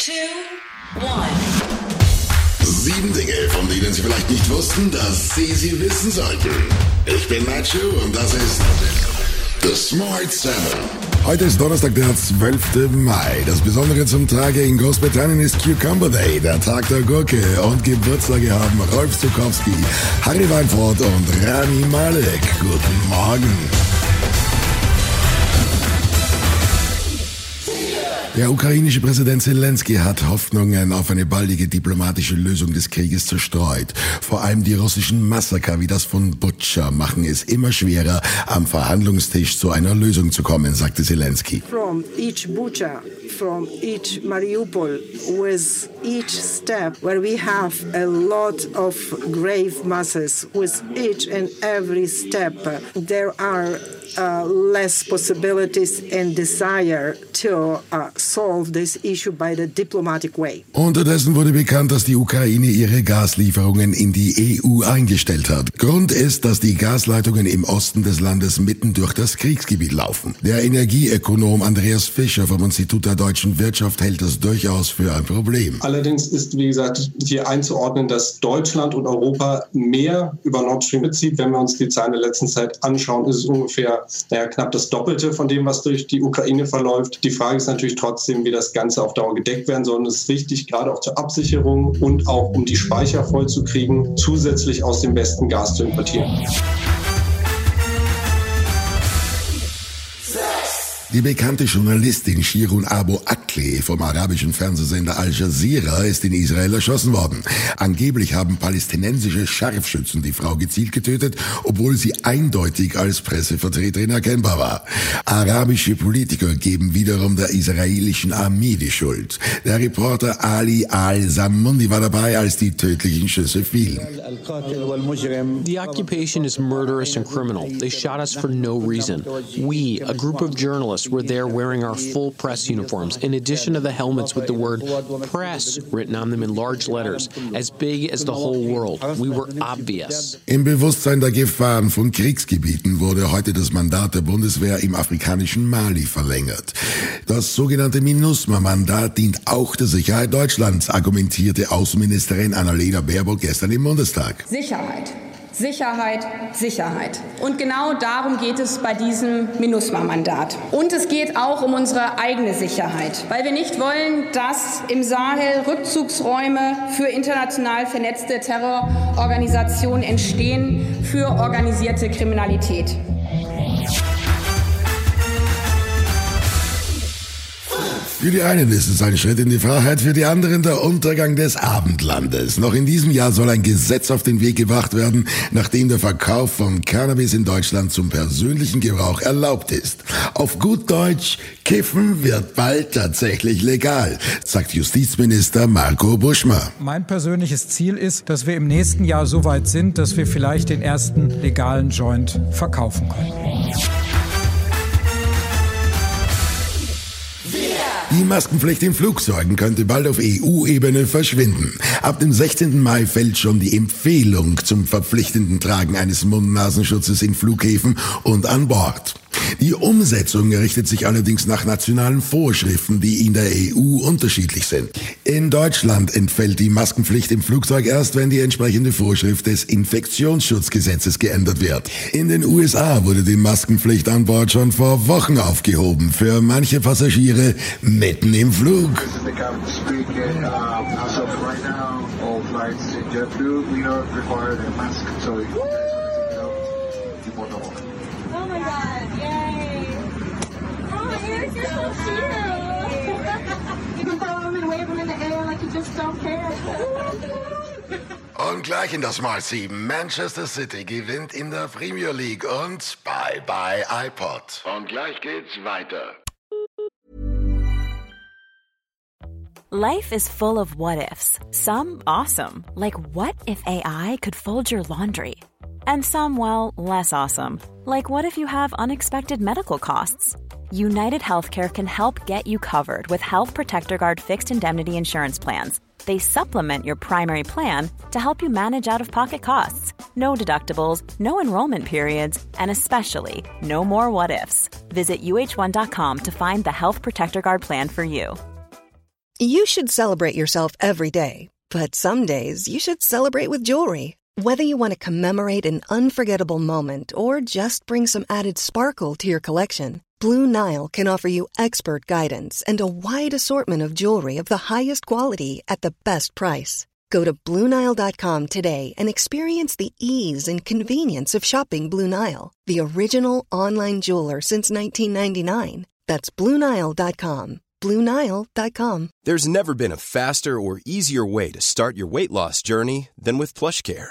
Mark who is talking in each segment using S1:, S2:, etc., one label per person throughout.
S1: two, one.
S2: Sieben Dinge, von denen Sie vielleicht nicht wussten, dass Sie sie wissen sollten. Ich bin Nacho und das ist The Smart Seven. Heute ist Donnerstag, der 12. Mai. Das Besondere zum Tage in Großbritannien ist Cucumber Day, der Tag der Gurke. Und Geburtstage haben Rolf Zukowski, Harry Weinfurt und Rami Malek. Guten Morgen. Der ukrainische Präsident Zelensky hat Hoffnungen auf eine baldige diplomatische Lösung des Krieges zerstreut. Vor allem die russischen Massaker wie das von Butscha machen es immer schwerer, am Verhandlungstisch zu einer Lösung zu kommen, sagte Zelensky.
S3: From each Bucha, from each Mariupol, with each step where we have a lot of grave masses, with each and every step there are uh, less possibilities and desire to uh, solve this issue by the diplomatic way.
S2: Unterdessen wurde bekannt, dass die Ukraine ihre Gaslieferungen in die EU eingestellt hat. Grund ist, dass die Gasleitungen im Osten des Landes mitten durch das Kriegsgebiet laufen. Der Energieökonom Andreas Fischer vom Institut der deutschen Wirtschaft hält das durchaus für ein Problem.
S4: Allerdings ist, wie gesagt, hier einzuordnen, dass Deutschland und Europa mehr über Nord Stream bezieht. Wenn wir uns die Zahlen der letzten Zeit anschauen, ist es ungefähr naja, knapp das Doppelte von dem, was durch die Ukraine verläuft. Die Frage ist natürlich trotzdem, wie das Ganze auf Dauer gedeckt werden soll. Und es ist wichtig, gerade auch zur Absicherung und auch um die Speicher vollzukriegen, zusätzlich aus dem Westen Gas zu importieren.
S2: Die bekannte Journalistin Shirun Abu Akleh vom arabischen Fernsehsender Al Jazeera ist in Israel erschossen worden. Angeblich haben palästinensische Scharfschützen die Frau gezielt getötet, obwohl sie eindeutig als Pressevertreterin erkennbar war. Arabische Politiker geben wiederum der israelischen Armee die Schuld. Der Reporter Ali Al-Samundi war dabei, als die tödlichen Schüsse fielen.
S5: The occupation is murderous and criminal. They shot us for no reason. We, a group of journalists, were there wearing our full press uniforms, in addition to the helmets with the word press written on them in large letters, as big as the whole world. We were obvious.
S2: Im Bewusstsein der Gefahren von Kriegsgebieten wurde heute das Mandat der Bundeswehr im afrikanischen Mali verlängert. Das sogenannte MINUSMA-Mandat dient auch der Sicherheit Deutschlands, argumentierte Außenministerin Annalena Baerbock gestern im Bundestag.
S6: Sicherheit. Sicherheit, Sicherheit. Und genau darum geht es bei diesem MINUSMA-Mandat. Und es geht auch um unsere eigene Sicherheit, weil wir nicht wollen, dass im Sahel Rückzugsräume für international vernetzte Terrororganisationen entstehen, für organisierte Kriminalität.
S2: Für die einen ist es ein Schritt in die Freiheit, für die anderen der Untergang des Abendlandes. Noch in diesem Jahr soll ein Gesetz auf den Weg gebracht werden, nachdem der Verkauf von Cannabis in Deutschland zum persönlichen Gebrauch erlaubt ist. Auf gut Deutsch, Kiffen wird bald tatsächlich legal, sagt Justizminister Marco Buschmer.
S7: Mein persönliches Ziel ist, dass wir im nächsten Jahr so weit sind, dass wir vielleicht den ersten legalen Joint verkaufen können.
S2: Die Maskenpflicht in Flugzeugen könnte bald auf EU-Ebene verschwinden. Ab dem 16. Mai fällt schon die Empfehlung zum verpflichtenden Tragen eines Mund-Nasenschutzes in Flughäfen und an Bord. Die Umsetzung richtet sich allerdings nach nationalen Vorschriften, die in der EU unterschiedlich sind. In Deutschland entfällt die Maskenpflicht im Flugzeug erst, wenn die entsprechende Vorschrift des Infektionsschutzgesetzes geändert wird. In den USA wurde die Maskenpflicht an Bord schon vor Wochen aufgehoben, für manche Passagiere mitten im Flug.
S8: Oh
S2: das mal. Manchester City gewinnt in der Premier League und bye bye iPod.
S9: Und gleich geht's weiter. Life is full of what ifs. Some awesome, like what if AI could fold your laundry? And some, well, less awesome, like what if you have unexpected medical costs? United Healthcare can help get you covered with Health Protector Guard fixed indemnity insurance plans they supplement your primary plan to help you manage out of pocket costs. No deductibles, no enrollment periods, and especially no more what ifs. Visit uh1.com to find the Health Protector Guard plan for you.
S10: You should celebrate yourself every day, but some days you should celebrate with jewelry. Whether you want to commemorate an unforgettable moment or just bring some added sparkle to your collection, Blue Nile can offer you expert guidance and a wide assortment of jewelry of the highest quality at the best price. Go to BlueNile.com today and experience the ease and convenience of shopping Blue Nile, the original online jeweler since 1999. That's BlueNile.com. BlueNile.com.
S11: There's never been a faster or easier way to start your weight loss journey than with PlushCare.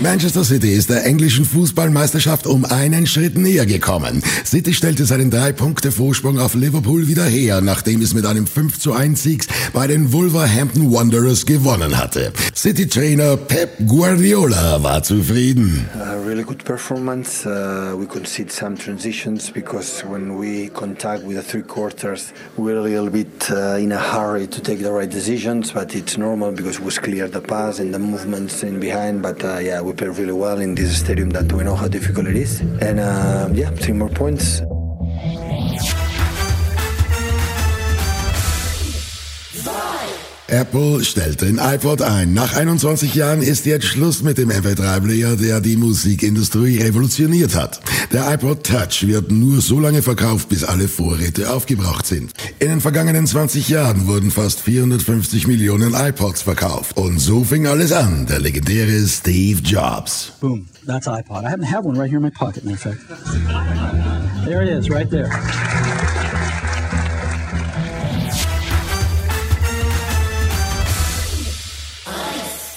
S2: Manchester City ist der englischen Fußballmeisterschaft um einen Schritt näher gekommen. City stellte seinen drei Punkte Vorsprung auf Liverpool wieder her, nachdem es mit einem 5 zu 1 Sieg bei den Wolverhampton Wanderers gewonnen hatte. City-Trainer Pep Guardiola war zufrieden.
S12: A really good performance. Uh, we could see some transitions because when we contact with the three quarters, we're a little bit uh, in a hurry to take the right decisions, but it's normal because it was clear the pass and the movements in behind. But uh, yeah, we played really well in this stadium that we know how difficult it is. And uh, yeah, three more points.
S2: Apple stellt den iPod ein. Nach 21 Jahren ist jetzt Schluss mit dem MP3-Player, der die Musikindustrie revolutioniert hat. Der iPod Touch wird nur so lange verkauft, bis alle Vorräte aufgebraucht sind. In den vergangenen 20 Jahren wurden fast 450 Millionen iPods verkauft. Und so fing alles an, der legendäre Steve Jobs.
S13: Boom, that's iPod. I happen to have one right here in my pocket, of fact. There it is, right there.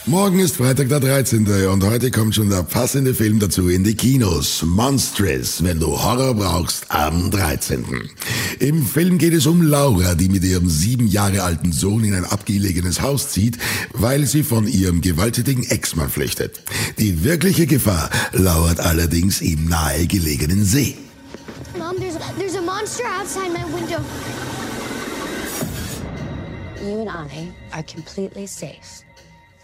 S2: Morgen ist Freitag der 13. und heute kommt schon der passende Film dazu in die Kinos. Monstrous, wenn du Horror brauchst, am 13. Im Film geht es um Laura, die mit ihrem sieben Jahre alten Sohn in ein abgelegenes Haus zieht, weil sie von ihrem gewalttätigen Ex-Mann flüchtet. Die wirkliche Gefahr lauert allerdings im nahegelegenen See.
S8: Mom, there's there's a monster outside my window.
S14: You and I are completely safe.